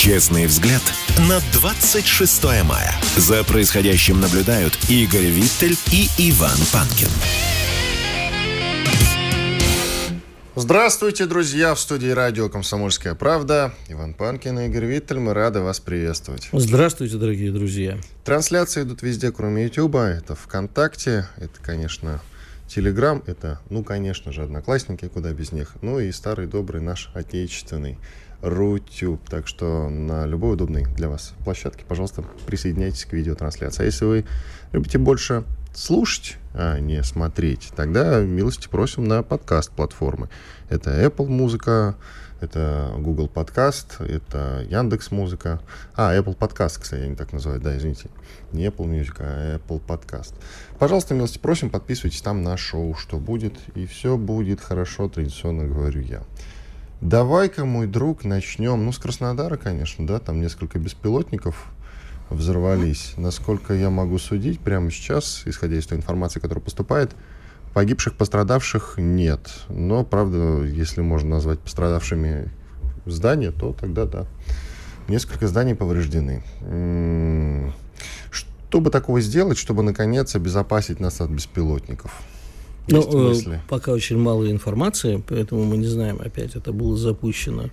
Честный взгляд на 26 мая. За происходящим наблюдают Игорь Виттель и Иван Панкин. Здравствуйте, друзья! В студии радио «Комсомольская правда». Иван Панкин и Игорь Виттель. Мы рады вас приветствовать. Здравствуйте, дорогие друзья. Трансляции идут везде, кроме Ютуба. Это ВКонтакте, это, конечно, Телеграм, это, ну, конечно же, Одноклассники, куда без них. Ну и старый добрый наш отечественный Рутюб. Так что на любой удобной для вас площадке, пожалуйста, присоединяйтесь к видеотрансляции. А если вы любите больше слушать, а не смотреть, тогда милости просим на подкаст-платформы. Это Apple Музыка, это Google Подкаст, это Яндекс Музыка. А, Apple Подкаст, кстати, они так называют, да, извините. Не Apple Music, а Apple Подкаст. Пожалуйста, милости просим, подписывайтесь там на шоу, что будет, и все будет хорошо, традиционно говорю я. Давай-ка, мой друг, начнем. Ну, с Краснодара, конечно, да, там несколько беспилотников взорвались. Насколько я могу судить, прямо сейчас, исходя из той информации, которая поступает, погибших, пострадавших нет. Но, правда, если можно назвать пострадавшими здания, то тогда да. Несколько зданий повреждены. Что бы такого сделать, чтобы, наконец, обезопасить нас от беспилотников? Ну, э, пока очень мало информации, поэтому мы не знаем, опять это было запущено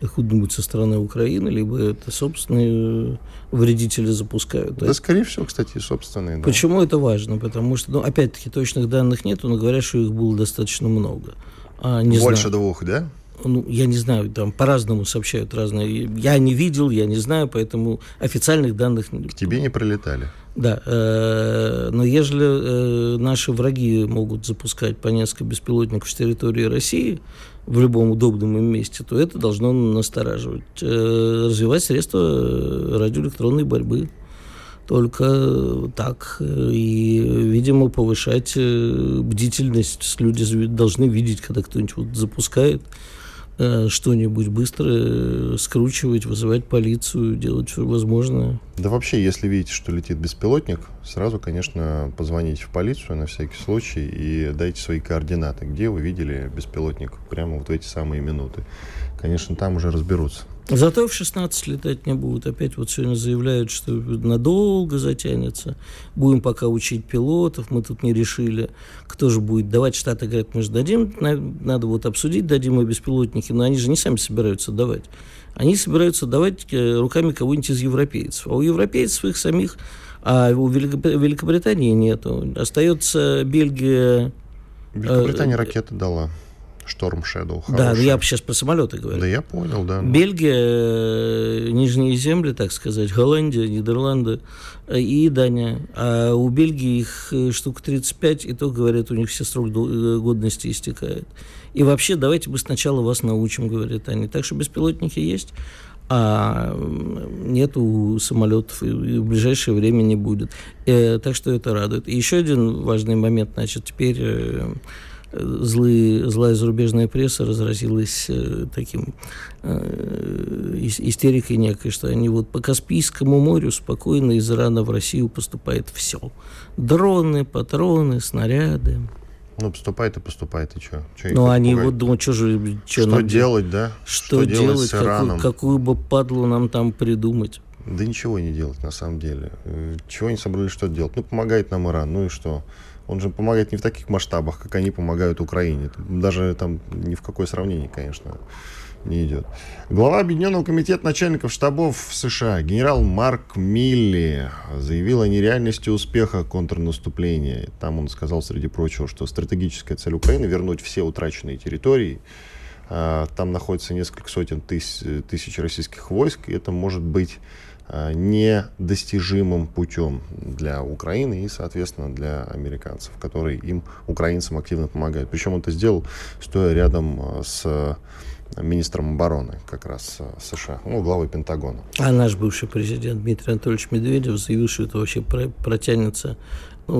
откуда-нибудь со стороны Украины, либо это собственные вредители запускают. Да, да скорее всего, кстати, собственные. Да. Почему это важно? Потому что, ну, опять-таки, точных данных нет, но говорят, что их было достаточно много. А, не Больше знаю. двух, да? Ну, я не знаю, там по-разному сообщают разные. Я не видел, я не знаю, поэтому официальных данных... К тебе не прилетали? Да, э, но ежели э, наши враги могут запускать по несколько беспилотников с территории России в любом удобном им месте, то это должно настораживать. Э, развивать средства радиоэлектронной борьбы только так. И, видимо, повышать бдительность. Люди должны видеть, когда кто-нибудь вот запускает что-нибудь быстро э, скручивать, вызывать полицию, делать все возможное. Да вообще, если видите, что летит беспилотник, сразу, конечно, позвоните в полицию на всякий случай и дайте свои координаты, где вы видели беспилотник прямо вот в эти самые минуты. Конечно, там уже разберутся. Зато в 16 летать не будут. Опять вот сегодня заявляют, что надолго затянется. Будем пока учить пилотов. Мы тут не решили, кто же будет давать. Штаты говорят, мы же дадим. Надо вот обсудить, дадим мы беспилотники. Но они же не сами собираются давать. Они собираются давать э, руками кого-нибудь из европейцев. А у европейцев их самих, а у Великобритании нету. Остается Бельгия... Великобритания э, ракеты дала. Шторм Shadow. Да, я сейчас про самолеты говорю. Да, я понял, да. Бельгия, э, Нижние земли, так сказать, Голландия, Нидерланды э, и Дания. А у Бельгии их э, штук 35, и то, говорят, у них все срок годности истекает. И вообще, давайте мы сначала вас научим, говорят они. Так что беспилотники есть, а нету самолетов, и в ближайшее время не будет. Так что это радует. И еще один важный момент, значит, теперь злые, злая зарубежная пресса разразилась э, таким э, истерикой некой, что они вот по Каспийскому морю спокойно из Ирана в Россию поступает все. Дроны, патроны, снаряды. Ну, поступает и поступает, и что? Ну, они вот думают, что же... Что, что делать, да? Что, что делать, с Ираном? Какую, какую бы падлу нам там придумать? Да ничего не делать, на самом деле. Э, чего они собрались что делать? Ну, помогает нам Иран, ну и что? Он же помогает не в таких масштабах, как они помогают Украине. Даже там ни в какое сравнение, конечно, не идет. Глава Объединенного комитета начальников штабов США генерал Марк Милли заявил о нереальности успеха контрнаступления. Там он сказал, среди прочего, что стратегическая цель Украины вернуть все утраченные территории. А, там находится несколько сотен тысяч, тысяч российских войск, и это может быть недостижимым путем для Украины и, соответственно, для американцев, которые им, украинцам, активно помогают. Причем он это сделал, стоя рядом э, с министром обороны как раз э, США, ну, главой Пентагона. А наш бывший президент Дмитрий Анатольевич Медведев заявил, что это вообще протянется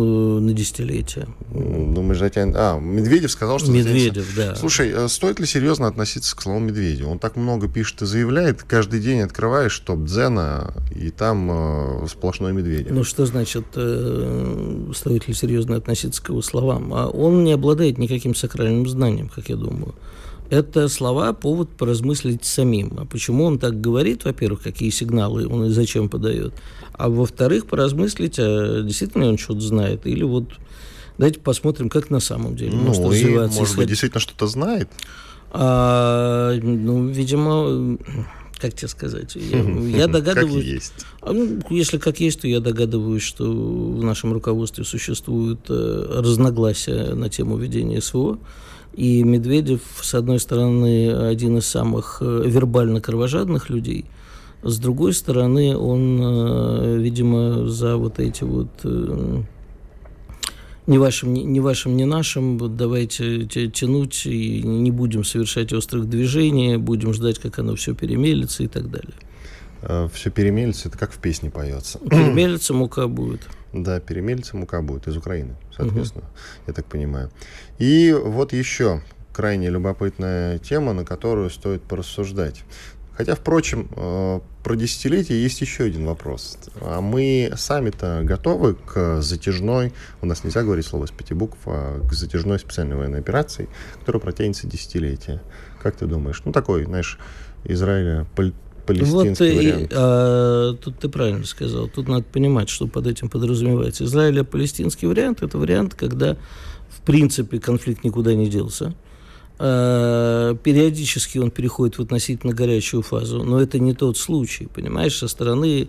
на десятилетия. Думаешь, затянет... А, Медведев сказал, что... Медведев, затянется. да. Слушай, э, стоит ли серьезно относиться к словам Медведева? Он так много пишет и заявляет, каждый день открываешь топ Дзена, и там э, сплошной Медведев. Ну, что значит, э, стоит ли серьезно относиться к его словам? А он не обладает никаким сакральным знанием, как я думаю это слова повод поразмыслить самим. А почему он так говорит, во-первых, какие сигналы он и зачем подает, а во-вторых, поразмыслить, а действительно он что-то знает, или вот давайте посмотрим, как на самом деле ну, может развиваться. И, может быть, действительно что-то знает? А, ну, видимо, как тебе сказать, я, я догадываюсь... Как есть. А, ну, если как есть, то я догадываюсь, что в нашем руководстве существуют э, разногласия на тему ведения СВО. И Медведев, с одной стороны, один из самых э, вербально кровожадных людей, с другой стороны, он, э, видимо, за вот эти вот не вашим, не вашим, не нашим, давайте тянуть и не будем совершать острых движений, будем ждать, как оно все перемелится и так далее. Все перемелится, это как в песне поется. Перемелится, мука будет. Да, перемельца мука будет из Украины, соответственно, угу. я так понимаю. И вот еще крайне любопытная тема, на которую стоит порассуждать. Хотя, впрочем, э, про десятилетие есть еще один вопрос. А мы сами-то готовы к затяжной, у нас нельзя говорить слово с пяти букв, а к затяжной специальной военной операции, которая протянется десятилетие. Как ты думаешь? Ну, такой, знаешь, Израиля палестинский вот вариант. И, а, тут ты правильно сказал. Тут надо понимать, что под этим подразумевается. Израиля-палестинский вариант – это вариант, когда, в принципе, конфликт никуда не делся. А, периодически он переходит в относительно горячую фазу, но это не тот случай, понимаешь, со стороны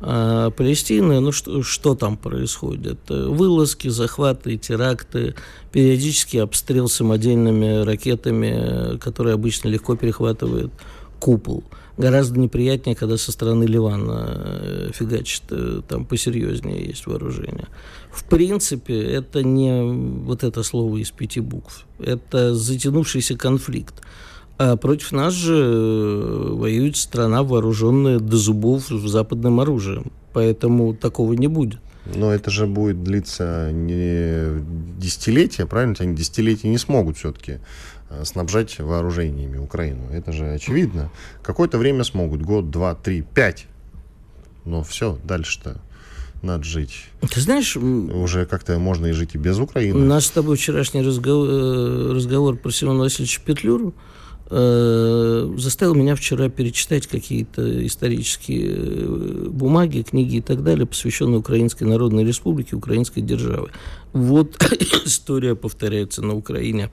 а, Палестины, ну что, что там происходит? Вылазки, захваты, теракты, периодический обстрел самодельными ракетами, которые обычно легко перехватывают купол – гораздо неприятнее, когда со стороны Ливана э, фигачит, э, там посерьезнее есть вооружение. В принципе, это не вот это слово из пяти букв. Это затянувшийся конфликт. А против нас же э, воюет страна, вооруженная до зубов западным оружием. Поэтому такого не будет. Но это же будет длиться не десятилетия, правильно? Они десятилетия не смогут все-таки снабжать вооружениями Украину. Это же очевидно. Какое-то время смогут. Год, два, три, пять. Но все, дальше-то надо жить. Ты знаешь... Уже как-то можно и жить и без Украины. У нас с тобой вчерашний разговор, э, разговор про Семена Васильевича Петлюру э, заставил меня вчера перечитать какие-то исторические э, бумаги, книги и так далее, посвященные Украинской Народной Республике, Украинской державы. Вот история повторяется на Украине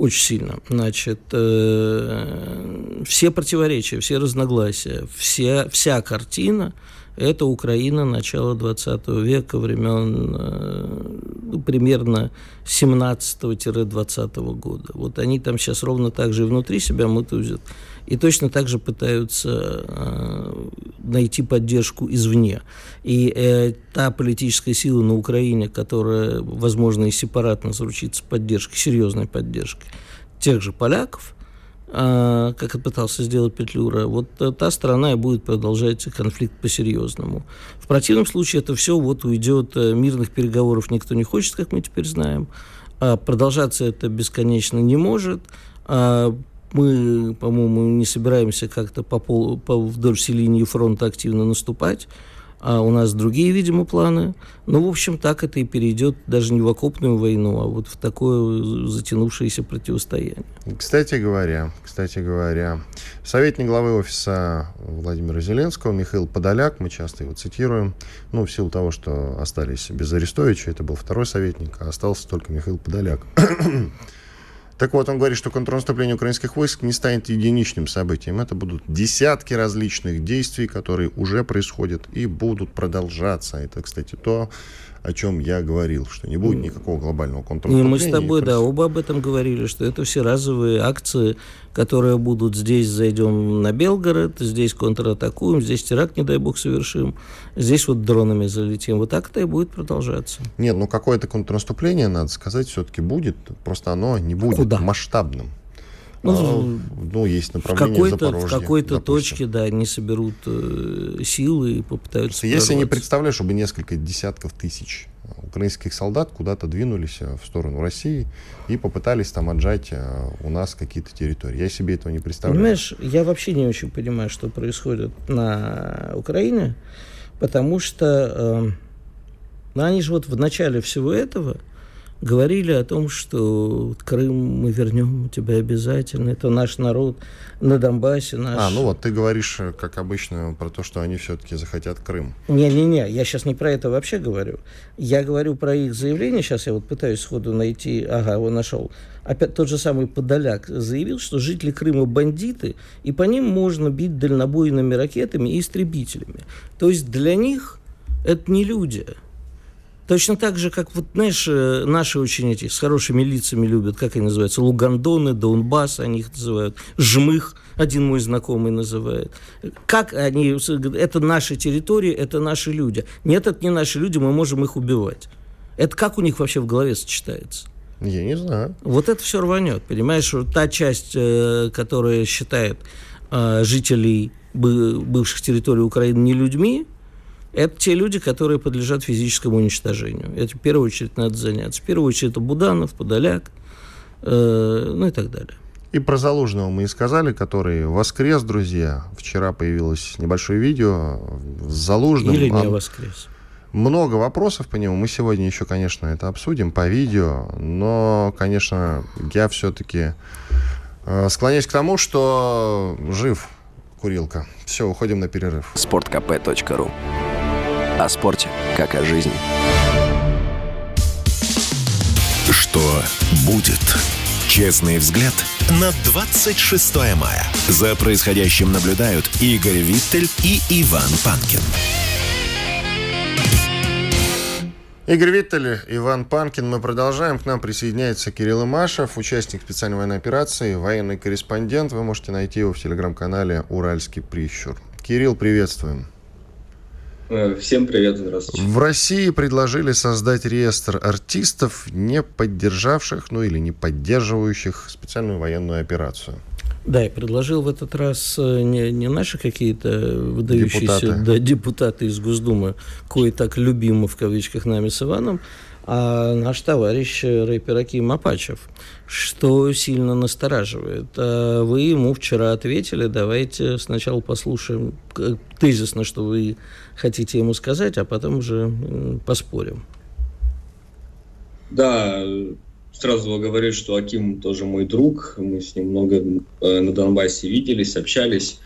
очень сильно. Значит, э, все противоречия, все разногласия, все, вся картина – это Украина начала 20 века, времен э, ну, примерно 17-20 года. Вот они там сейчас ровно так же внутри себя мутузят и точно так же пытаются э, найти поддержку извне. И э, та политическая сила на Украине, которая, возможно, и сепаратно заручится поддержкой, серьезной поддержкой тех же поляков, э, как это пытался сделать Петлюра, вот та страна и будет продолжать конфликт по-серьезному. В противном случае это все вот уйдет, э, мирных переговоров никто не хочет, как мы теперь знаем, а продолжаться это бесконечно не может, а мы, по-моему, не собираемся как-то по пол, по, вдоль всей линии фронта активно наступать. А у нас другие, видимо, планы. Ну, в общем, так это и перейдет даже не в окопную войну, а вот в такое затянувшееся противостояние. Кстати говоря, кстати говоря, советник главы офиса Владимира Зеленского Михаил Подоляк, мы часто его цитируем, ну, в силу того, что остались без Арестовича, это был второй советник, а остался только Михаил Подоляк. Так вот, он говорит, что контрнаступление украинских войск не станет единичным событием. Это будут десятки различных действий, которые уже происходят и будут продолжаться. Это, кстати, то, о чем я говорил, что не будет никакого глобального контрнаступления. Мы с тобой, да, оба об этом говорили, что это все разовые акции, которые будут здесь зайдем на Белгород, здесь контратакуем, здесь теракт, не дай бог, совершим, здесь вот дронами залетим. Вот так это и будет продолжаться. Нет, ну какое-то контрнаступление, надо сказать, все-таки будет, просто оно не будет Куда? масштабным. Ну, а, ну есть направление в какой-то, в какой-то точке, да, они соберут э, силы и попытаются. Если не представляешь, чтобы несколько десятков тысяч украинских солдат куда-то двинулись э, в сторону России и попытались там отжать э, у нас какие-то территории. Я себе этого не представляю. Понимаешь, я вообще не очень понимаю, что происходит на Украине, потому что э, ну, они же вот в начале всего этого говорили о том, что Крым мы вернем у тебя обязательно, это наш народ на Донбассе. Наш... А, ну вот ты говоришь, э, как обычно, про то, что они все-таки захотят Крым. Не-не-не, я сейчас не про это вообще говорю. Я говорю про их заявление, сейчас я вот пытаюсь сходу найти, ага, его нашел. Опять тот же самый Подоляк заявил, что жители Крыма бандиты, и по ним можно бить дальнобойными ракетами и истребителями. То есть для них это не люди, Точно так же, как, вот, знаешь, э, наши очень эти с хорошими лицами любят, как они называются, Лугандоны, Донбасс, они их называют, Жмых, один мой знакомый называет. Как они, это наши территории, это наши люди. Нет, это не наши люди, мы можем их убивать. Это как у них вообще в голове сочетается? Я не знаю. Вот это все рванет, понимаешь? Та часть, э, которая считает э, жителей бывших территорий Украины не людьми, это те люди, которые подлежат физическому уничтожению. Это в первую очередь надо заняться. В первую очередь это Буданов, Подоляк, э, ну и так далее. И про Залужного мы и сказали, который воскрес, друзья. Вчера появилось небольшое видео с Залужным. Или не воскрес. Много вопросов по нему. Мы сегодня еще, конечно, это обсудим по видео. Но, конечно, я все-таки э, склоняюсь к тому, что жив курилка. Все, уходим на перерыв. sportkp.ru о спорте, как о жизни. Что будет? Честный взгляд на 26 мая. За происходящим наблюдают Игорь Виттель и Иван Панкин. Игорь Виттель, Иван Панкин. Мы продолжаем. К нам присоединяется Кирилл Имашев, участник специальной военной операции, военный корреспондент. Вы можете найти его в телеграм-канале «Уральский прищур». Кирилл, приветствуем. Э, всем привет, здравствуйте. В России предложили создать реестр артистов, не поддержавших, ну или не поддерживающих специальную военную операцию. Да, и предложил в этот раз э, не, не наши какие-то выдающиеся депутаты. Да, депутаты из Госдумы, кое так любимы в кавычках нами с Иваном, а наш товарищ э, рэпер Аким Апачев, что сильно настораживает. А вы ему вчера ответили, давайте сначала послушаем тезисно, что вы хотите ему сказать, а потом уже поспорим. Да, сразу говорю, что Аким тоже мой друг, мы с ним много э, на Донбассе виделись, общались.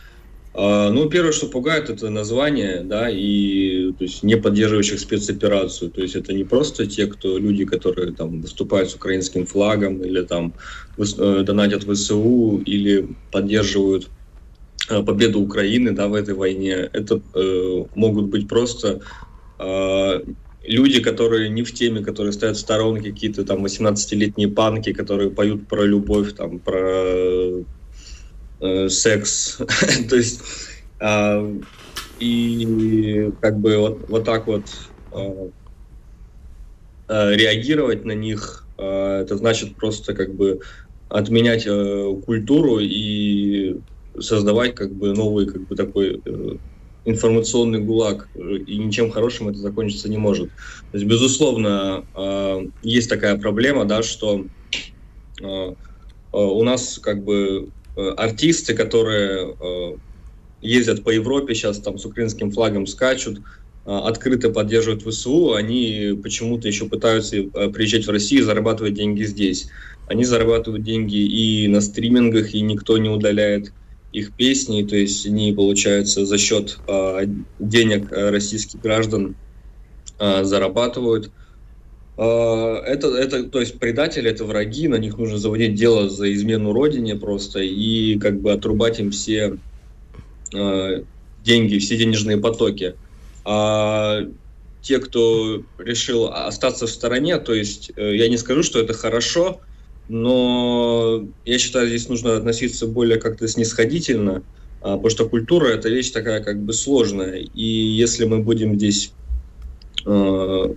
А, ну, первое, что пугает, это название, да, и то есть не поддерживающих спецоперацию. То есть это не просто те, кто люди, которые там выступают с украинским флагом или там э, донатят ВСУ или поддерживают победу Украины, да, в этой войне. Это э, могут быть просто э, люди, которые не в теме, которые стоят в сторонке, какие-то там 18-летние панки, которые поют про любовь, там, про э, секс. То есть э, и как бы вот, вот так вот э, э, реагировать на них, э, это значит просто как бы отменять э, культуру и создавать как бы новый как бы такой э, информационный гулаг, и ничем хорошим это закончиться не может. То есть, безусловно, э, есть такая проблема, да, что э, э, у нас как бы Э, артисты, которые э, ездят по Европе, сейчас там с украинским флагом скачут, э, открыто поддерживают ВСУ, они почему-то еще пытаются приезжать в Россию и зарабатывать деньги здесь. Они зарабатывают деньги и на стримингах, и никто не удаляет их песни, то есть они, получается, за счет денег российских граждан зарабатывают. А, это, это, то есть предатели, это враги, на них нужно заводить дело за измену родине просто и как бы отрубать им все э, деньги, все денежные потоки. А те, кто решил остаться в стороне, то есть э, я не скажу, что это хорошо, но я считаю, здесь нужно относиться более как-то снисходительно, э, потому что культура это вещь такая как бы сложная, и если мы будем здесь э,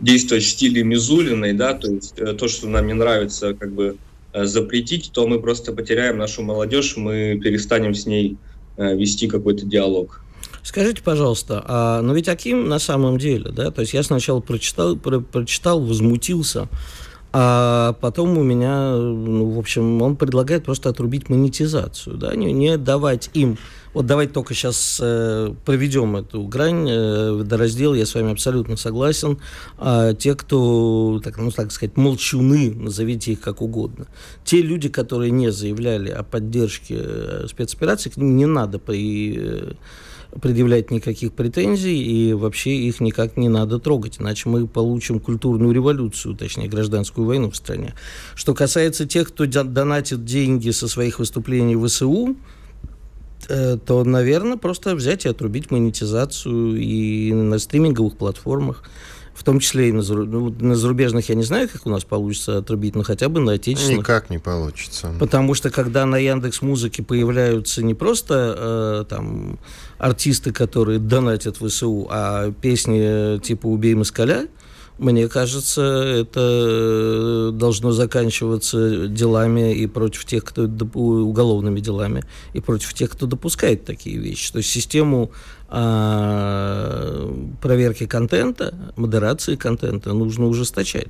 действовать в стиле Мизулиной, да, то есть э, то, что нам не нравится, как бы запретить, то мы просто потеряем нашу молодежь, мы перестанем с ней вести какой-то диалог. Скажите, пожалуйста, а, но ведь Аким на самом деле, да, то есть я сначала прочитал, про, прочитал, возмутился, а потом у меня, ну, в общем, он предлагает просто отрубить монетизацию, да, не, не давать им. Вот давайте только сейчас э, проведем эту грань, э, водораздел, я с вами абсолютно согласен. А те, кто, так, ну, так сказать, молчуны, назовите их как угодно, те люди, которые не заявляли о поддержке э, спецоперации, к ним не надо при... Э, предъявлять никаких претензий, и вообще их никак не надо трогать, иначе мы получим культурную революцию, точнее, гражданскую войну в стране. Что касается тех, кто донатит деньги со своих выступлений в ВСУ, э, то, наверное, просто взять и отрубить монетизацию и на стриминговых платформах в том числе и на, ну, на зарубежных, я не знаю, как у нас получится отрубить, но хотя бы на отечественных. Никак не получится. Потому что когда на Яндекс Музыке появляются не просто э, там артисты, которые донатят в СУ, а песни типа «Убей москаля», мне кажется, это должно заканчиваться делами и против тех, кто уголовными делами, и против тех, кто допускает такие вещи. То есть систему а, проверки контента, модерации контента нужно ужесточать.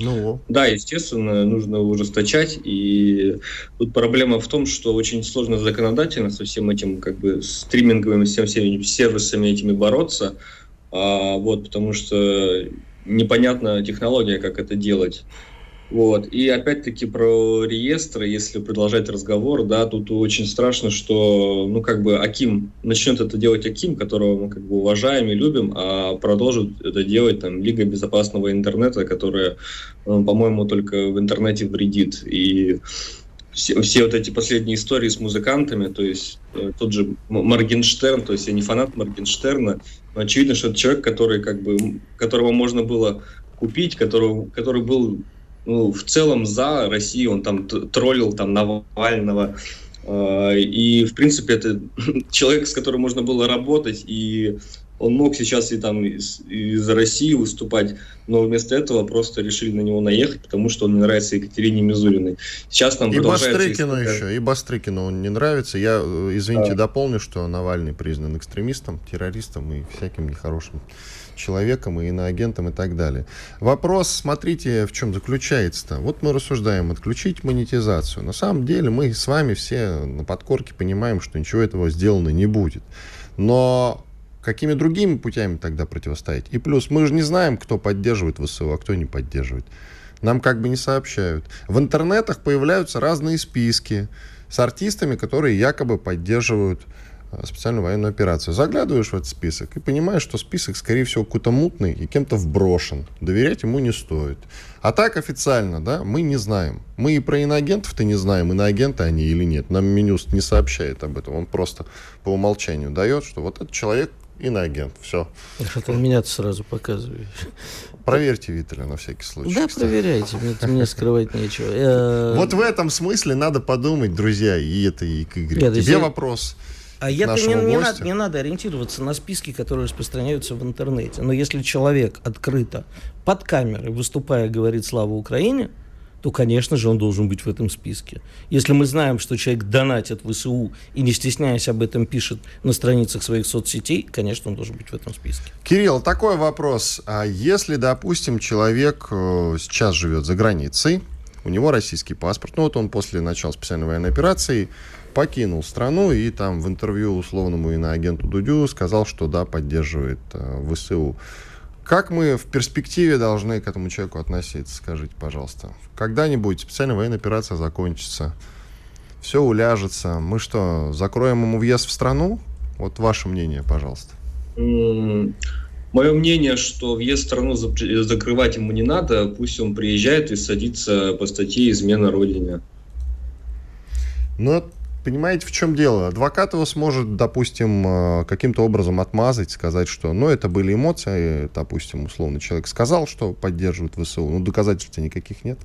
Ну. Да, естественно, нужно ужесточать. И тут проблема в том, что очень сложно законодательно со всем этим, как бы, стриминговыми, всем всеми сервисами этими бороться. А, вот, потому что непонятна технология, как это делать. Вот. И опять-таки про реестры, если продолжать разговор, да, тут очень страшно, что, ну, как бы Аким, начнет это делать Аким, которого мы как бы уважаем и любим, а продолжит это делать там Лига безопасного интернета, которая, ну, по-моему, только в интернете вредит. И все, все вот эти последние истории с музыкантами, то есть э, тот же Моргенштерн, то есть я не фанат Моргенштерна, но очевидно, что это человек, который как бы, которого можно было купить, которого, который был ну, в целом за Россию, он там троллил там Навального, э, и, в принципе, это человек, с которым можно было работать, и он мог сейчас и там из, из России выступать, но вместо этого просто решили на него наехать, потому что он не нравится Екатерине Мизулиной. Сейчас нам и Бастрыкину история... еще, и Бастрыкину он не нравится. Я, э, извините, да. дополню, что Навальный признан экстремистом, террористом и всяким нехорошим человеком и иноагентом и так далее. Вопрос, смотрите, в чем заключается-то. Вот мы рассуждаем, отключить монетизацию. На самом деле мы с вами все на подкорке понимаем, что ничего этого сделано не будет. Но какими другими путями тогда противостоять? И плюс, мы же не знаем, кто поддерживает ВСУ, а кто не поддерживает. Нам как бы не сообщают. В интернетах появляются разные списки с артистами, которые якобы поддерживают Э, специальную военную операцию. Заглядываешь в этот список и понимаешь, что список, скорее всего, какой-то мутный и кем-то вброшен. Доверять ему не стоит. А так официально, да, мы не знаем. Мы и про иноагентов-то не знаем, иноагенты они или нет. Нам Минюст не сообщает об этом. Он просто по умолчанию дает, что вот этот человек иноагент. Все. Это меня сразу показываешь. Проверьте Виталя на всякий случай. Да, кстати. проверяйте, мне, мне скрывать нечего. Э, вот в этом смысле надо подумать, друзья, и это и к Игорю. Тебе если... вопрос. А я не, не, надо, не надо ориентироваться на списки, которые распространяются в интернете. Но если человек открыто под камерой, выступая, говорит «Слава Украине», то, конечно же, он должен быть в этом списке. Если мы знаем, что человек донатит в ВСУ и, не стесняясь об этом, пишет на страницах своих соцсетей, конечно, он должен быть в этом списке. Кирилл, такой вопрос. А если, допустим, человек э, сейчас живет за границей, у него российский паспорт, ну вот он после начала специальной военной операции покинул страну и там в интервью условному иноагенту Дудю сказал, что да, поддерживает э, ВСУ. Как мы в перспективе должны к этому человеку относиться, скажите, пожалуйста? Когда-нибудь специальная военная операция закончится, все уляжется. Мы что, закроем ему въезд в страну? Вот ваше мнение, пожалуйста. Мое мнение, что въезд в страну закрывать ему не надо, пусть он приезжает и садится по статье «Измена Родине». Ну, понимаете, в чем дело? Адвокат его сможет, допустим, э, каким-то образом отмазать, сказать, что, ну, это были эмоции, допустим, условно, человек сказал, что поддерживает ВСУ, но доказательств никаких нет.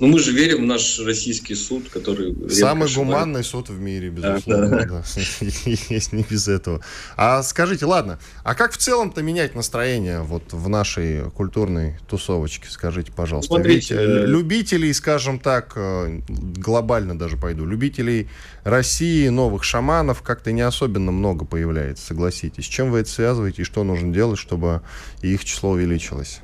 Ну, мы же верим в наш российский суд, который... Самый гуманный суд в мире, безусловно. Есть не без этого. А скажите, ладно, а как в целом-то менять настроение вот в нашей культурной тусовочке? Скажите, пожалуйста. Смотрите, Ведь э, любителей, скажем так, э, глобально даже пойду, любителей России, новых шаманов как-то не особенно много появляется, согласитесь. С чем вы это связываете и что нужно делать, чтобы их число увеличилось?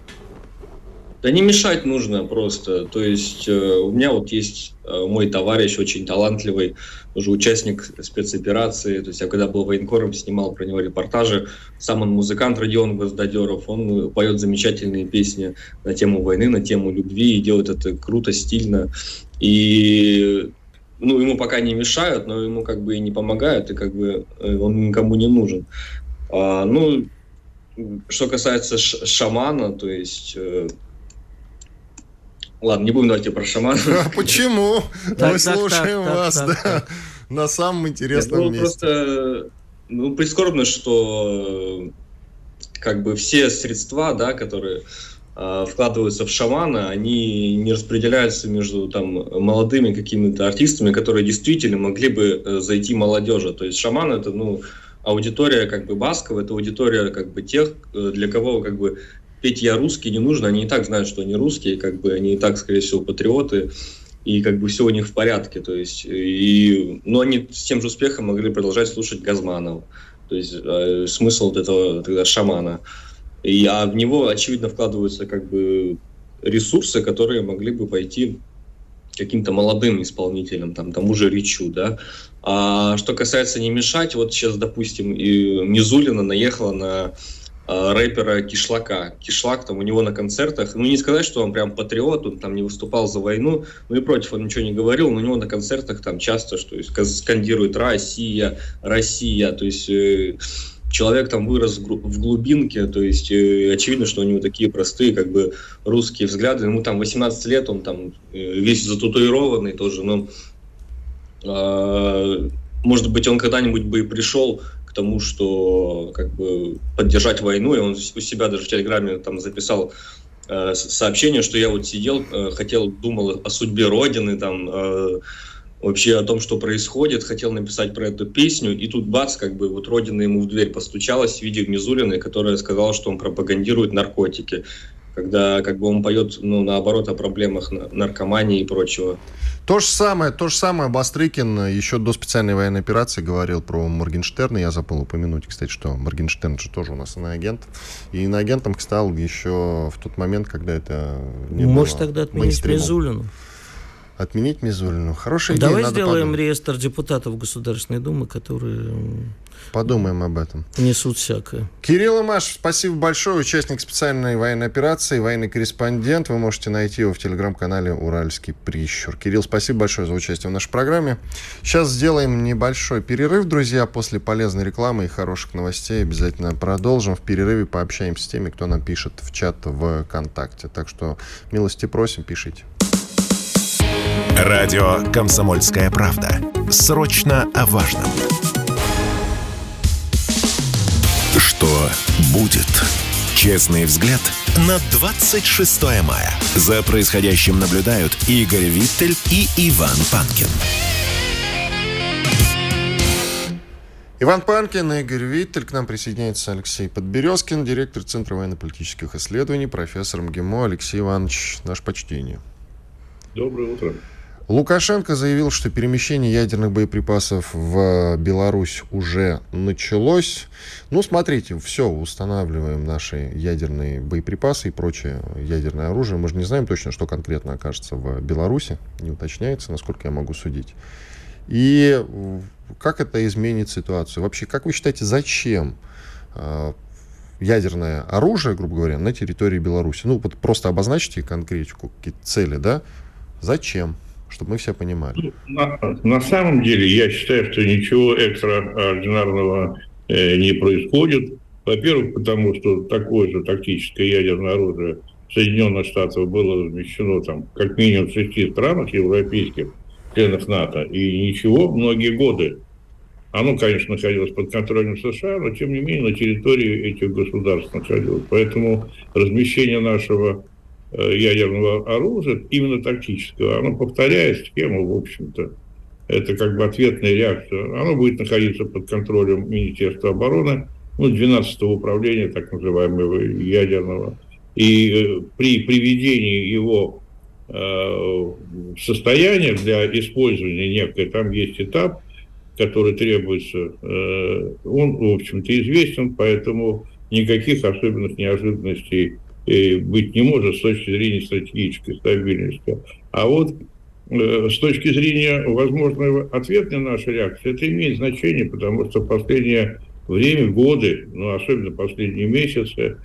Да не мешать нужно просто. То есть э, у меня вот есть э, мой товарищ, очень талантливый, уже участник спецоперации. То есть я когда был военкором, снимал про него репортажи. Сам он музыкант Родион Гвоздодеров. Он поет замечательные песни на тему войны, на тему любви и делает это круто, стильно. И ну, ему пока не мешают, но ему как бы и не помогают, и как бы э, он никому не нужен. А, ну, что касается шамана, то есть Ладно, не будем давайте про шамана. А почему? Мы слушаем вас, да. На самом интересном ну, месте. Просто, ну, прискорбно, что как бы все средства, да, которые э, вкладываются в шамана, они не распределяются между там молодыми какими-то артистами, которые действительно могли бы э, зайти молодежи. То есть шаман это, ну, аудитория как бы баскова, это аудитория как бы тех, э, для кого как бы петь «Я русский» не нужно, они и так знают, что они русские, как бы они и так, скорее всего, патриоты, и как бы все у них в порядке, то есть, и, но они с тем же успехом могли продолжать слушать Газманова, то есть э, смысл вот этого тогда шамана, и, а в него, очевидно, вкладываются как бы ресурсы, которые могли бы пойти каким-то молодым исполнителям, там, тому же Ричу, да. А что касается не мешать, вот сейчас, допустим, и Мизулина наехала на рэпера Кишлака. Кишлак там у него на концертах, ну не сказать, что он прям патриот, он там не выступал за войну, ну и против он ничего не говорил, но у него на концертах там часто, что есть, скандирует «Россия», «Россия», то есть э, человек там вырос в глубинке, то есть э, очевидно, что у него такие простые как бы русские взгляды, ему там 18 лет, он там весь зататуированный тоже, но э, может быть он когда-нибудь бы и пришел тому, что как бы поддержать войну, и он у себя даже в Телеграме там записал э, сообщение, что я вот сидел, э, хотел, думал о судьбе Родины, там, э, вообще о том, что происходит, хотел написать про эту песню, и тут бац, как бы вот Родина ему в дверь постучалась в виде Мизулиной, которая сказала, что он пропагандирует наркотики когда как бы он поет, ну, наоборот, о проблемах наркомании и прочего. То же самое, то же самое Бастрыкин еще до специальной военной операции говорил про Моргенштерна. Я забыл упомянуть, кстати, что Моргенштерн же тоже у нас иноагент. И иноагентом стал еще в тот момент, когда это не Может, было тогда отменить Мизулину? Отменить Мизулину. Хорошая идея. Давай сделаем подумать. реестр депутатов Государственной Думы, которые Подумаем об этом. Несут всякое. Кирилл Маш, спасибо большое. Участник специальной военной операции, военный корреспондент. Вы можете найти его в телеграм-канале «Уральский прищур». Кирилл, спасибо большое за участие в нашей программе. Сейчас сделаем небольшой перерыв, друзья. После полезной рекламы и хороших новостей обязательно продолжим. В перерыве пообщаемся с теми, кто нам пишет в чат в ВКонтакте. Так что милости просим, пишите. Радио «Комсомольская правда». Срочно о важном. Что будет? Честный взгляд на 26 мая. За происходящим наблюдают Игорь Виттель и Иван Панкин. Иван Панкин, Игорь Виттель. К нам присоединяется Алексей Подберезкин, директор Центра военно-политических исследований, профессор МГИМО. Алексей Иванович, наше почтение. Доброе утро. Лукашенко заявил, что перемещение ядерных боеприпасов в Беларусь уже началось. Ну, смотрите, все, устанавливаем наши ядерные боеприпасы и прочее ядерное оружие. Мы же не знаем точно, что конкретно окажется в Беларуси. Не уточняется, насколько я могу судить. И как это изменит ситуацию? Вообще, как вы считаете, зачем а, ядерное оружие, грубо говоря, на территории Беларуси? Ну, вот просто обозначьте конкретику, какие цели, да? Зачем? Чтобы мы все понимали. На, на самом деле, я считаю, что ничего экстраординарного э, не происходит. Во-первых, потому что такое же тактическое ядерное оружие Соединенных Штатов было размещено там как минимум в шести странах европейских, членах НАТО, и ничего, многие годы. Оно, конечно, находилось под контролем США, но, тем не менее, на территории этих государств находилось. Поэтому размещение нашего ядерного оружия, именно тактического, оно повторяет схему, в общем-то. Это как бы ответная реакция. Оно будет находиться под контролем Министерства обороны, ну, 12-го управления, так называемого ядерного. И при приведении его Э, состояние для использования некое, там есть этап, который требуется, э, он, в общем-то, известен, поэтому никаких особенных неожиданностей э, быть не может с точки зрения стратегической стабильности. А вот с точки зрения возможного ответа на нашу реакцию, это имеет значение, потому что в последнее время, годы, ну, особенно последние месяцы,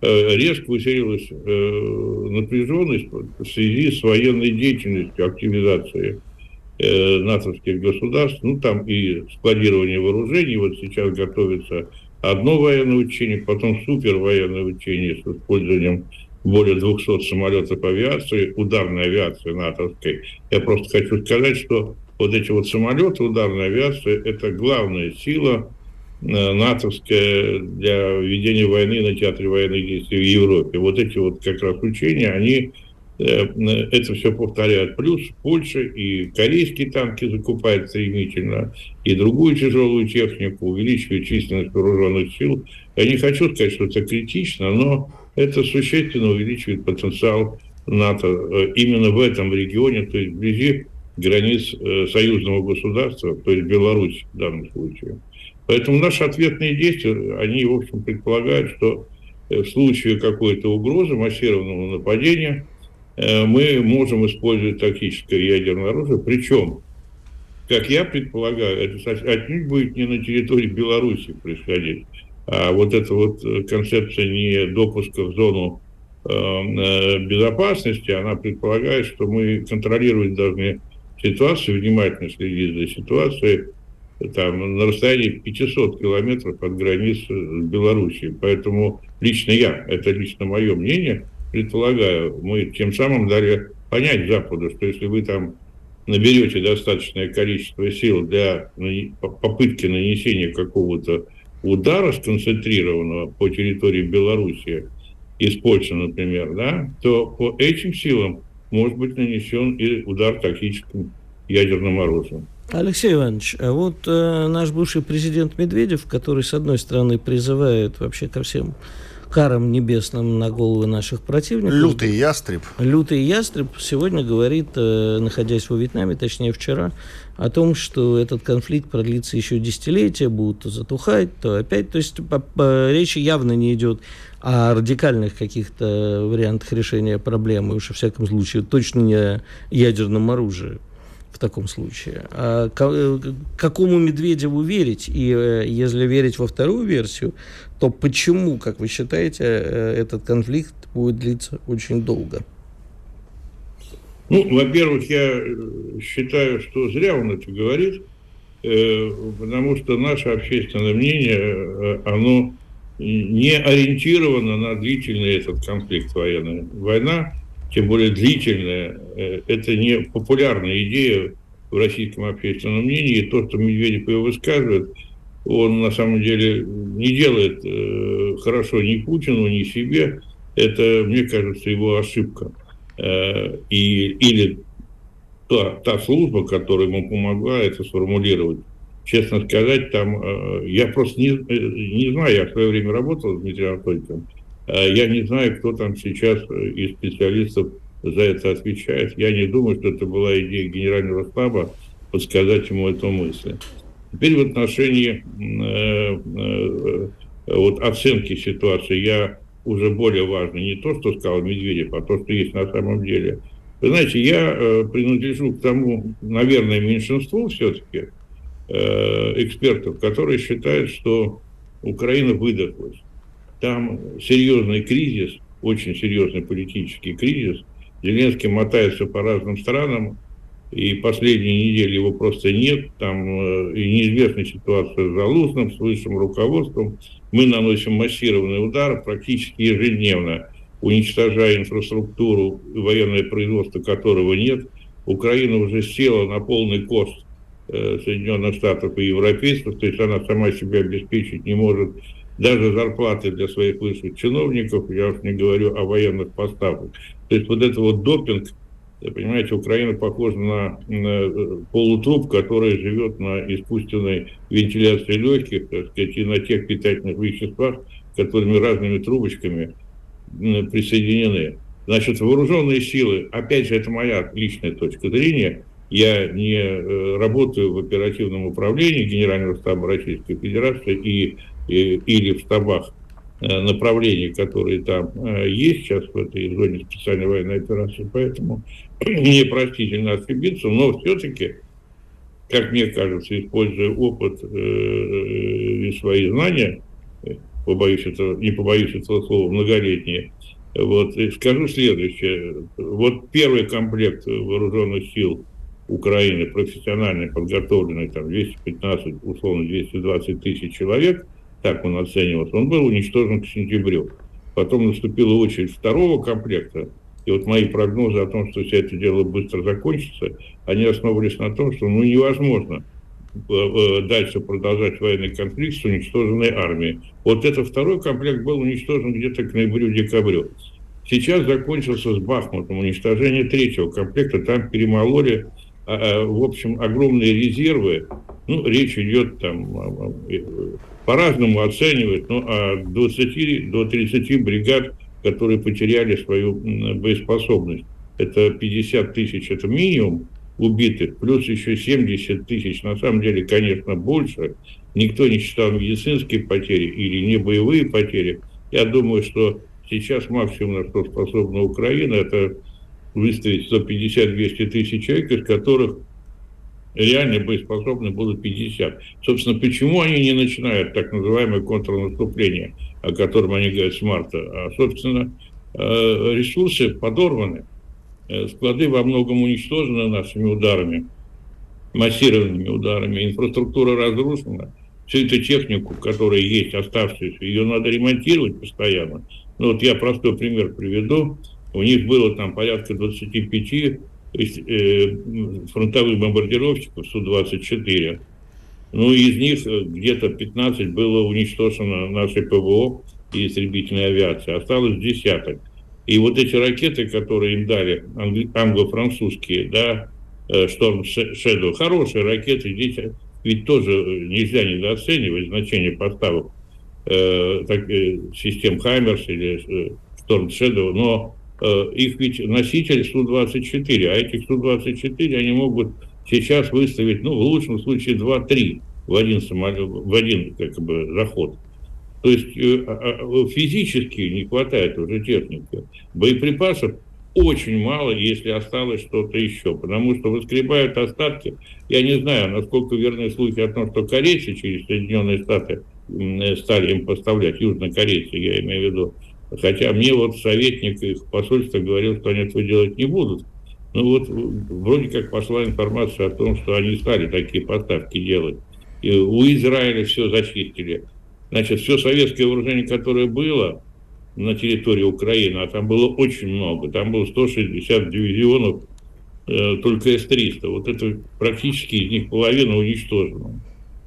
Э, резко усилилась э, напряженность в связи с военной деятельностью, активизацией э, натовских государств, ну там и складирование вооружений, вот сейчас готовится одно военное учение, потом супер военное учение с использованием более 200 самолетов авиации, ударной авиации натовской. Я просто хочу сказать, что вот эти вот самолеты ударной авиации – это главная сила Э, натовская для ведения войны на театре военных действий в Европе. Вот эти вот как раз учения, они это все повторяют. Плюс Польша и корейские танки закупают стремительно, и другую тяжелую технику, увеличивают численность вооруженных сил. Я не хочу сказать, что это критично, но это существенно увеличивает потенциал НАТО э, именно в этом регионе, то есть вблизи границ союзного государства, то есть Беларусь в данном случае. Поэтому наши ответные действия, они, в общем, предполагают, что э, в случае какой-то угрозы, массированного нападения, э, мы можем использовать тактическое ядерное оружие. Причем, как я предполагаю, это отнюдь будет не на территории Беларуси происходить, а вот эта вот э, концепция не допуска в зону безопасности, она предполагает, что мы контролировать должны ситуацию, внимательно следить за ситуацией, там, на расстоянии 500 километров от границ с Белоруссией. Поэтому лично я, это лично мое мнение, предполагаю, мы тем самым дали понять Западу, что если вы там наберете достаточное количество сил для попытки нанесения какого-то удара сконцентрированного по территории Белоруссии, из Польши, например, да, то по этим силам может быть нанесен и удар тактическим ядерным оружием. Алексей Иванович, а вот э, наш бывший президент Медведев, который, с одной стороны, призывает вообще ко всем карам небесным на головы наших противников. Лютый ястреб. Лютый ястреб сегодня говорит, э, находясь во Вьетнаме, точнее вчера, о том, что этот конфликт продлится еще десятилетия, будут то затухать, то опять. То есть по, по, речи явно не идет о радикальных каких-то вариантах решения проблемы, уж во всяком случае точно не о ядерном оружии в таком случае. А э, какому Медведеву верить? И э, если верить во вторую версию, то почему, как вы считаете, э, этот конфликт будет длиться очень долго? Ну, во-первых, я считаю, что зря он это говорит, потому что наше общественное мнение, оно не ориентировано на длительный этот конфликт военный. Война тем более длительная, э, это не популярная идея в российском общественном мнении. То, что Медведев ее высказывает, он на самом деле не делает э, хорошо ни Путину, ни себе. Это, мне кажется, его ошибка. Э, и, или та, та служба, которая ему помогла это сформулировать. Честно сказать, там я просто не, не знаю, я в свое время работал с Дмитрием Анатольевичем, я не знаю, кто там сейчас э, из специалистов за это отвечает. Я не думаю, что это была идея генерального штаба подсказать ему эту мысль. Теперь в отношении э, э, вот оценки ситуации я уже более важно не то, что сказал Медведев, а то, что есть на самом деле. Вы знаете, я э, принадлежу к тому, наверное, меньшинству все-таки э, экспертов, которые считают, что Украина выдохлась. Там серьезный кризис, очень серьезный политический кризис. Зеленский мотается по разным странам, и последние недели его просто нет. Там э, и неизвестная ситуация с Залузным, с высшим руководством. Мы наносим массированный удар практически ежедневно, уничтожая инфраструктуру, военное производство которого нет. Украина уже села на полный кост э, Соединенных Штатов и европейцев, то есть она сама себя обеспечить не может даже зарплаты для своих высших чиновников, я уж не говорю о военных поставках. То есть вот это вот допинг, понимаете, Украина похожа на, на э, полутруп, который живет на искусственной вентиляции легких, так сказать, и на тех питательных веществах, которыми разными трубочками присоединены. Значит, вооруженные силы, опять же, это моя личная точка зрения, я не э, работаю в оперативном управлении Генерального штаба Российской Федерации и, или в штабах э, направлений, которые там э, есть сейчас в этой зоне специальной военной операции, поэтому мне простительно ошибиться, но все-таки, как мне кажется, используя опыт и свои знания, побоюсь этого, не побоюсь этого слова, многолетние, вот, и скажу следующее. Вот первый комплект вооруженных сил Украины, профессионально подготовленный, там, 215, условно, 220 тысяч человек, так он оценивался, он был уничтожен к сентябрю. Потом наступила очередь второго комплекта, и вот мои прогнозы о том, что все это дело быстро закончится, они основывались на том, что ну, невозможно э, э, дальше продолжать военный конфликт с уничтоженной армией. Вот этот второй комплект был уничтожен где-то к ноябрю-декабрю. Сейчас закончился с Бахмутом уничтожение третьего комплекта. Там перемололи а, а, в общем, огромные резервы, ну, речь идет там, по-разному оценивать, но от 20 до 30 бригад, которые потеряли свою боеспособность. Это 50 тысяч, это минимум убитых, плюс еще 70 тысяч, на самом деле, конечно, больше. Никто не считал медицинские потери или не боевые потери. Я думаю, что сейчас максимум, на что способна Украина, это выставить 150-200 тысяч человек, из которых реально боеспособны будут 50. Собственно, почему они не начинают так называемое контрнаступление, о котором они говорят с марта? А, собственно, э, ресурсы подорваны, э, склады во многом уничтожены нашими ударами, массированными ударами, инфраструктура разрушена. Всю эту технику, которая есть, оставшуюся, ее надо ремонтировать постоянно. Ну вот я простой пример приведу. У них было там порядка 25 э, фронтовых бомбардировщиков Су-24. Ну, из них э, где-то 15 было уничтожено нашей ПВО и истребительной авиации. Осталось десяток. И вот эти ракеты, которые им дали, англо-французские, да, Шторм э, Shadow, хорошие ракеты, здесь ведь тоже нельзя недооценивать значение поставок э, так, э, систем Хаймерс или Шторм Shadow, но Э, их ведь носитель Су-24, а этих Су-24 они могут сейчас выставить, ну, в лучшем случае 2-3 в один, самолет, в один как бы, заход. То есть э, а, а, физически не хватает уже техники. Боеприпасов очень мало, если осталось что-то еще, потому что выскребают остатки. Я не знаю, насколько верны слухи о том, что корейцы через Соединенные Штаты стали им поставлять, южнокорейцы, я имею в виду, Хотя мне вот советник их посольства говорил, что они этого делать не будут. Ну вот вроде как пошла информация о том, что они стали такие поставки делать. И у Израиля все зачистили. Значит, все советское вооружение, которое было на территории Украины, а там было очень много, там было 160 дивизионов, э, только С-300. Вот это практически из них половина уничтожена.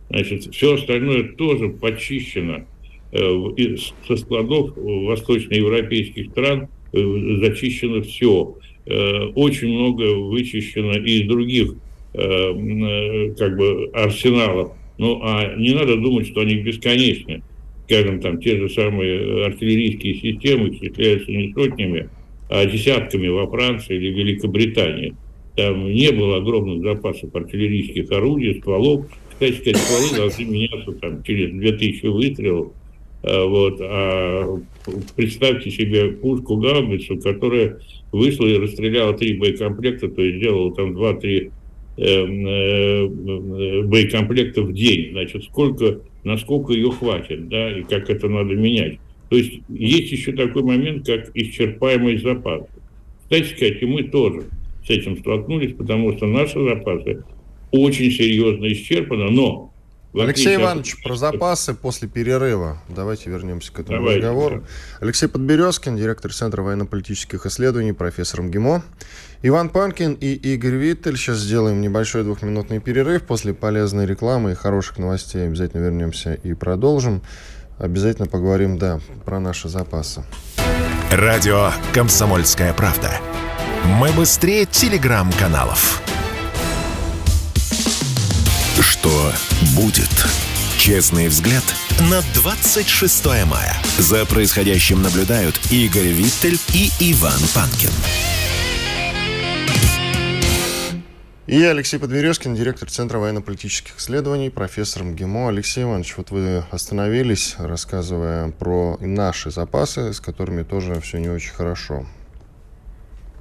Значит, все остальное тоже почищено Э, со складов восточноевропейских стран э, зачищено все. Э, очень много вычищено из других как бы арсеналов. Ну, а не надо думать, что они бесконечны. Скажем, там те же самые артиллерийские системы исчисляются не сотнями, а десятками во Франции или Великобритании. Там не было огромных запасов артиллерийских орудий, стволов. Кстати сказать, стволы должны меняться там, через 2000 выстрелов Э, вот. А представьте себе пушку гаубицу, которая вышла и расстреляла три боекомплекта, то есть сделала там два-три э, э, боекомплекта в день. Значит, сколько, насколько ее хватит, да, и как это надо менять. То есть есть еще такой момент, как исчерпаемость запасов. Кстати сказать, и мы тоже с этим столкнулись, потому что наши запасы очень серьезно исчерпаны, но Алексей Иванович, про запасы после перерыва. Давайте вернемся к этому Давайте, разговору. Да. Алексей Подберезкин, директор Центра военно-политических исследований, профессор МГИМО. Иван Панкин и Игорь Виттель. Сейчас сделаем небольшой двухминутный перерыв. После полезной рекламы и хороших новостей обязательно вернемся и продолжим. Обязательно поговорим, да, про наши запасы. Радио «Комсомольская правда». Мы быстрее телеграм-каналов. Что будет? Честный взгляд на 26 мая. За происходящим наблюдают Игорь Виттель и Иван Панкин. И я, Алексей Подберезкин, директор Центра военно-политических исследований, профессор МГИМО. Алексей Иванович, вот вы остановились, рассказывая про наши запасы, с которыми тоже все не очень хорошо.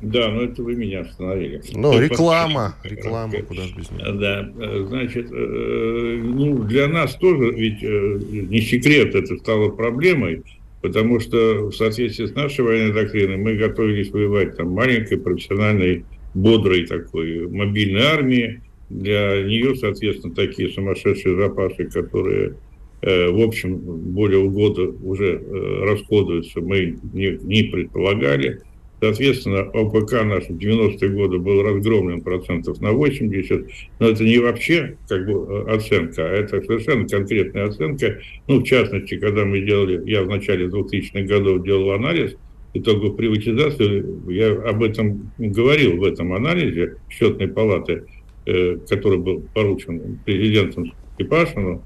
Да, но это вы меня остановили. Ну, реклама, реклама, куда же без нее. Да, значит, э, ну, для нас тоже ведь э, не секрет, это стало проблемой, потому что в соответствии с нашей военной докриной мы готовились воевать там маленькой профессиональной бодрой такой мобильной армии. Для нее, соответственно, такие сумасшедшие запасы, которые, э, в общем, более года уже э, расходуются, мы не, не предполагали. Соответственно, ОПК наш в 90-е годы был разгромлен процентов на 80, но это не вообще как бы э, оценка, а это совершенно конкретная оценка. Ну, в частности, когда мы делали, я в начале 2000-х годов делал анализ – итогов приватизации, я об этом говорил в этом анализе счетной палаты, э, который был поручен президентом Степашину,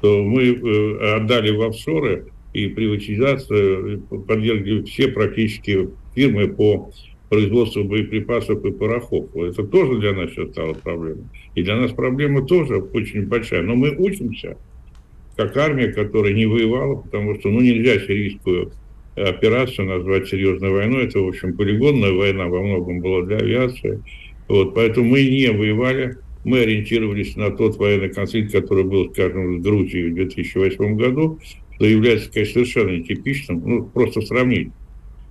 то мы э, отдали в офшоры и приватизацию подвергли все практически фирмы по производству боеприпасов и порохов. Это тоже для нас сейчас стало проблемой. И для нас проблема тоже очень большая. Но мы учимся, как армия, которая не воевала, потому что ну, нельзя сирийскую операцию назвать серьезной войной. Это, в общем, полигонная война во многом была для авиации. Вот, поэтому мы не воевали, мы ориентировались на тот военный конфликт, который был, скажем, с Грузией в 2008 году, что является, конечно, совершенно нетипичным. Ну, просто сравнить.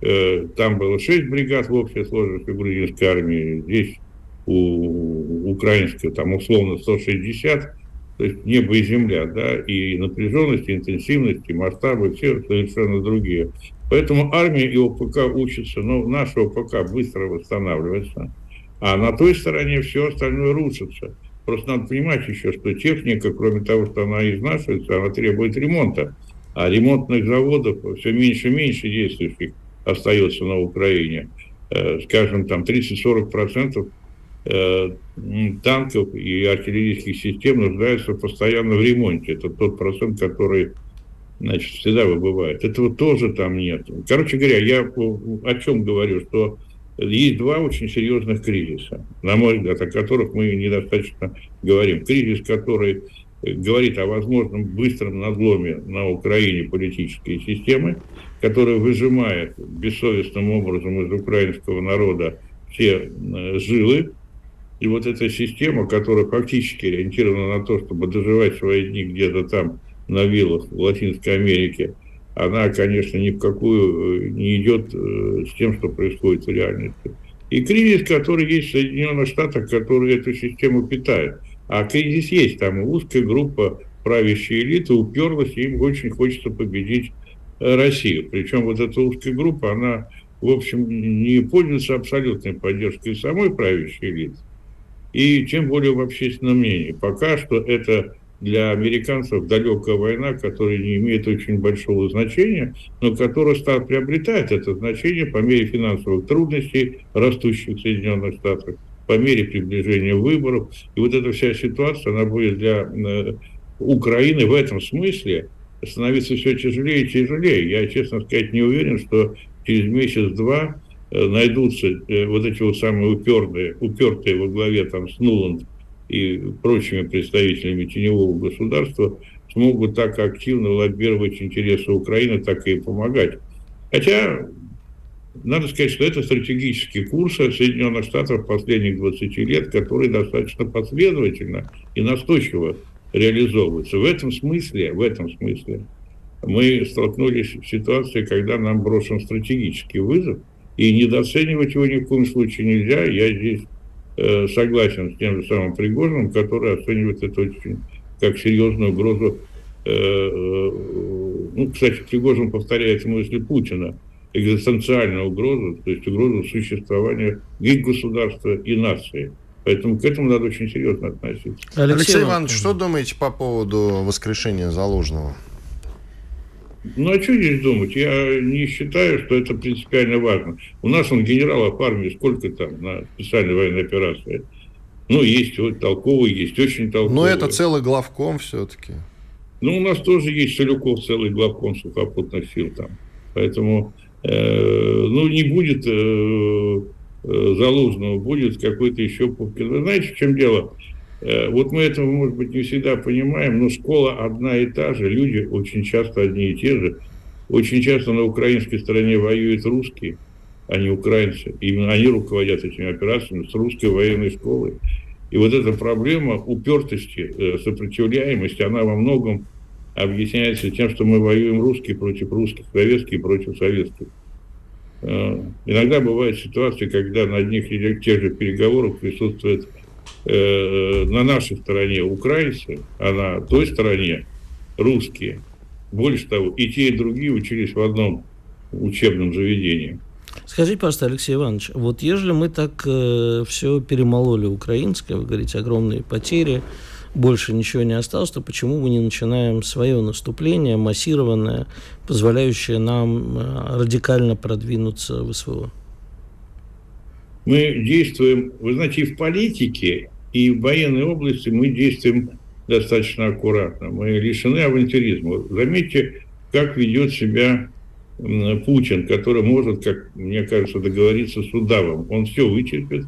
Э, там было 6 бригад в общей сложности грузинской армии, здесь у украинской, там условно 160, то есть небо и земля, да, и напряженность, и интенсивность, и масштабы все совершенно другие. Поэтому армия и ОПК учатся, но наша ОПК быстро восстанавливается, а на той стороне все остальное рушится. Просто надо понимать еще, что техника, кроме того, что она изнашивается, она требует ремонта. А ремонтных заводов все меньше и меньше действующих остается на Украине. Э, скажем, там 30-40% э, танков и артиллерийских систем нуждаются постоянно в ремонте. Это тот процент, который значит, всегда выбывает. Этого тоже там нет. Короче говоря, я о чем говорю, что есть два очень серьезных кризиса, на мой взгляд, о которых мы недостаточно говорим. Кризис, который говорит о возможном быстром надломе на Украине политической системы, которая выжимает бессовестным образом из украинского народа все э, жилы. И вот эта система, которая фактически ориентирована на то, чтобы доживать свои дни где-то там на виллах в Латинской Америке, она, конечно, ни в какую э, не идет э, с тем, что происходит в реальности. И кризис, который есть в Соединенных Штатах, который эту систему питает. А кризис есть, там узкая группа правящей элиты уперлась, и им очень хочется победить Россию. Причем вот эта узкая группа, она, в общем, не пользуется абсолютной поддержкой самой правящей элиты, и тем более в общественном мнении. Пока что это для американцев далекая война, которая не имеет очень большого значения, но которая стала приобретать это значение по мере финансовых трудностей, растущих в Соединенных Штатах, по мере приближения выборов. И вот эта вся ситуация, она будет для э, Украины в этом смысле становиться все тяжелее и тяжелее. Я, честно сказать, не уверен, что через месяц-два э, найдутся э, вот эти вот самые упертые, упертые во главе там с Нуланд и прочими представителями теневого государства смогут так активно лоббировать интересы Украины, так и помогать. Хотя, надо сказать, что это стратегический курс Соединенных Штатов последних 20 лет, который достаточно последовательно и настойчиво реализовывается. В этом смысле, в этом смысле мы столкнулись с ситуацией, когда нам брошен стратегический вызов, и недооценивать его ни в коем случае нельзя. Я здесь Э, согласен с тем же самым Пригожиным, который оценивает это очень как серьезную угрозу. Э, э, ну, кстати, Пригожин повторяет мысли Путина, экзистенциальную угрозу, то есть угрозу существования и государства, и нации. Поэтому к этому надо очень серьезно относиться. Алексей, Алексей Иванович, что думаете по поводу воскрешения Заложного? Ну, а что здесь думать? Я не считаю, что это принципиально важно. У нас он генералов армии сколько там на специальной военной операции? Ну, есть вот толковый, есть очень толковый. Но это целый главком все-таки. Ну, у нас тоже есть Солюков, целый главком сухопутных сил там. Поэтому, э, ну, не будет э, Залужного, будет какой-то еще Пупкин. Вы знаете, в чем дело? Э, вот мы этого, может быть, не всегда понимаем, но школа одна и та же, люди очень часто одни и те же. Очень часто на украинской стороне воюют русские, а не украинцы. Именно они руководят этими операциями с русской военной школой. И вот эта проблема упертости, э, сопротивляемости, она во многом объясняется тем, что мы воюем русские против русских, советские против советских. Э, иногда бывают ситуации, когда на одних или тех же переговорах присутствует э, на нашей стороне украинцы, а на той стороне русские. Больше того, и те, и другие учились в одном учебном заведении. Скажите, пожалуйста, Алексей Иванович, вот если мы так э, все перемололи украинское, вы говорите, огромные потери, больше ничего не осталось, то почему мы не начинаем свое наступление, массированное, позволяющее нам э, радикально продвинуться в СВО? Мы действуем, вы знаете, и в политике, и в военной области мы действуем достаточно аккуратно. Мы лишены авантюризма. Заметьте, как ведет себя Путин, который может, как мне кажется, договориться с удавом. Он все вычерпит,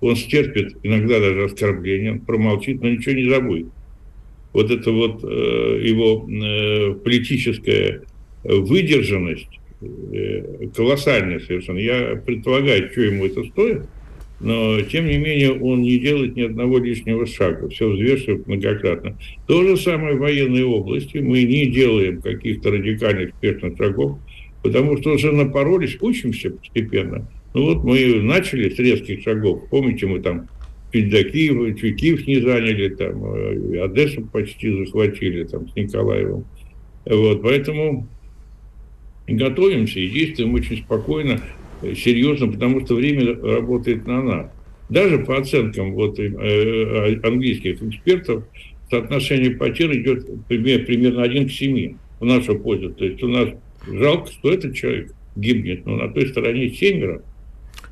он стерпит иногда даже оскорбления, он промолчит, но ничего не забудет. Вот это вот э, его э, политическая выдержанность э, колоссальная совершенно. Я предполагаю, что ему это стоит – но, тем не менее, он не делает ни одного лишнего шага, все взвешивает многократно. То же самое в военной области. Мы не делаем каких-то радикальных спешных шагов, потому что уже напоролись, учимся постепенно. Ну вот мы начали с резких шагов. Помните, мы там чуть до Киева, чуть Киев не заняли, там, э, Одессу почти захватили там, с Николаевым. Вот, поэтому готовимся и действуем очень спокойно серьезно, потому что время работает на нас. Даже по оценкам вот, э, английских экспертов, соотношение потерь идет примерно 1 к 7 в нашу пользу. То есть у нас жалко, что этот человек гибнет, но на той стороне семеро.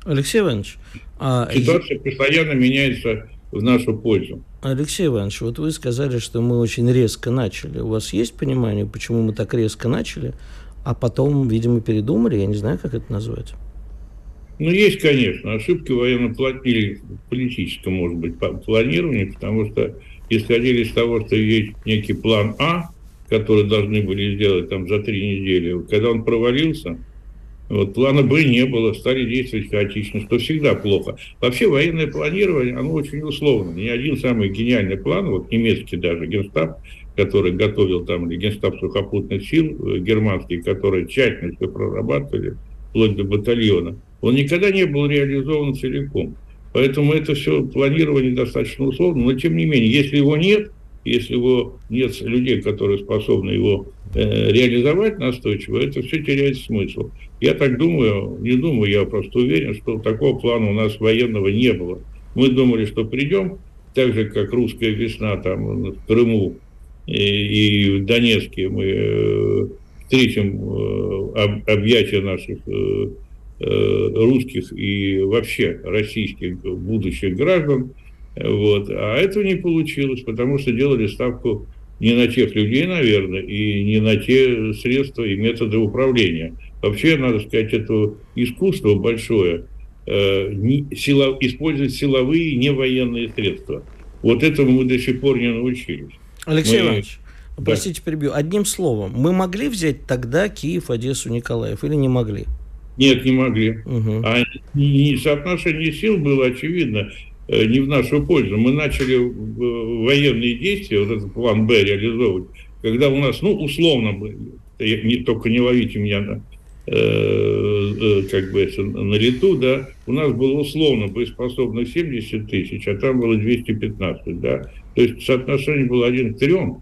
Алексей Иванович, а... ситуация постоянно меняется в нашу пользу. Алексей Иванович, вот вы сказали, что мы очень резко начали. У вас есть понимание, почему мы так резко начали, а потом, видимо, передумали? Я не знаю, как это назвать. Ну, есть, конечно, ошибки военно или политическом, может быть, планировании, потому что исходили из того, что есть некий план А, который должны были сделать там за три недели. Когда он провалился, вот, плана Б не было, стали действовать хаотично, что всегда плохо. Вообще военное планирование, оно очень условно. Ни один самый гениальный план, вот немецкий даже генштаб, который готовил там, или генштаб сухопутных сил э, германский, которые тщательно все прорабатывали, вплоть до батальона, он никогда не был реализован целиком. Поэтому это все планирование достаточно условно, но тем не менее, если его нет, если его нет людей, которые способны его э, реализовать настойчиво, это все теряет смысл. Я так думаю, не думаю, я просто уверен, что такого плана у нас военного не было. Мы думали, что придем, так же, как русская весна там в Крыму и, и в Донецке мы э, встретим э, об, объятия наших Э, русских и вообще российских будущих граждан. Вот. А этого не получилось, потому что делали ставку не на тех людей, наверное, и не на те средства и методы управления. Вообще, надо сказать, это искусство большое, э, не, сила, использовать силовые, не военные средства. Вот этому мы до сих пор не научились. Алексей мы... Иванович, да. простите, перебью. Одним словом, мы могли взять тогда Киев, Одессу, Николаев или не могли? Нет, не могли. Угу. А соотношение сил было очевидно э, не в нашу пользу. Мы начали военные действия, вот этот план Б реализовывать, когда у нас, ну, условно, не, только не ловите меня на, э, э, как бы это, на лету, да, у нас было условно боеспособных 70 тысяч, а там было 215, да. То есть соотношение было один к трем.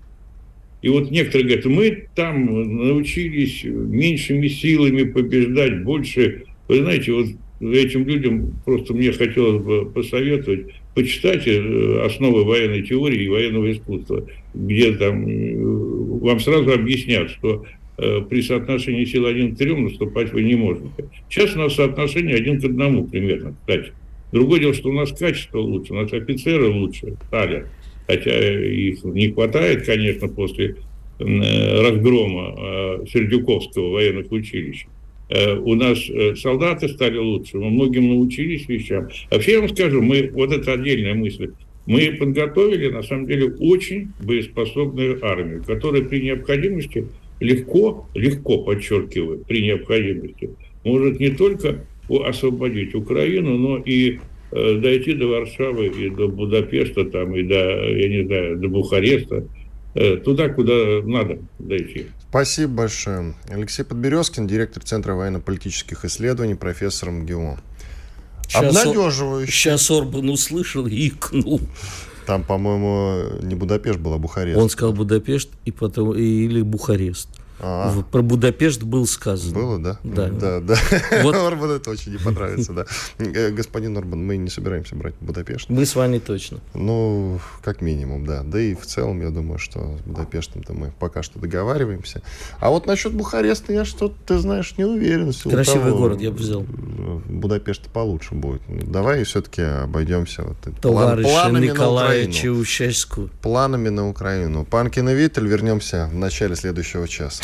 И вот некоторые говорят, мы там научились меньшими силами побеждать, больше. Вы знаете, вот этим людям просто мне хотелось бы посоветовать, почитайте э, основы военной теории и военного искусства, где там э, вам сразу объяснят, что э, при соотношении сил один к трем наступать вы не можете. Сейчас у нас соотношение один к одному примерно, кстати. Другое дело, что у нас качество лучше, у нас офицеры лучше стали. Хотя их не хватает, конечно, после разгрома Сердюковского военных училищ. У нас солдаты стали лучше, мы многим научились вещам. Вообще, я вам скажу, мы, вот это отдельная мысль, мы подготовили, на самом деле, очень боеспособную армию, которая при необходимости легко, легко, подчеркиваю, при необходимости, может не только освободить Украину, но и э, дойти до Варшавы и до Будапешта, там, и до, я не знаю, до Бухареста, э, туда, куда надо дойти. Спасибо большое. Алексей Подберезкин, директор Центра военно-политических исследований, профессор МГУ. Сейчас Обнадеживающе. Сейчас Орбан услышал и икнул. Там, по-моему, не Будапешт был, а Бухарест. Он сказал Будапешт и потом, или Бухарест. А-а. Про Будапешт был сказано. Было, да? Да. Да, да. Вот. Орбан это очень не понравится, да. Э, господин Орбан, мы не собираемся брать Будапешт. Мы с вами точно. Ну, как минимум, да. Да и в целом, я думаю, что с Будапештом-то мы пока что договариваемся. А вот насчет Бухареста я что-то, ты знаешь, не уверен. Красивый того, город, я бы взял. Будапешт получше будет. Давай все-таки обойдемся вот Товарища планами Николая Чаушевского. Планами на Украину. Панкин и Виттель. Вернемся в начале следующего часа.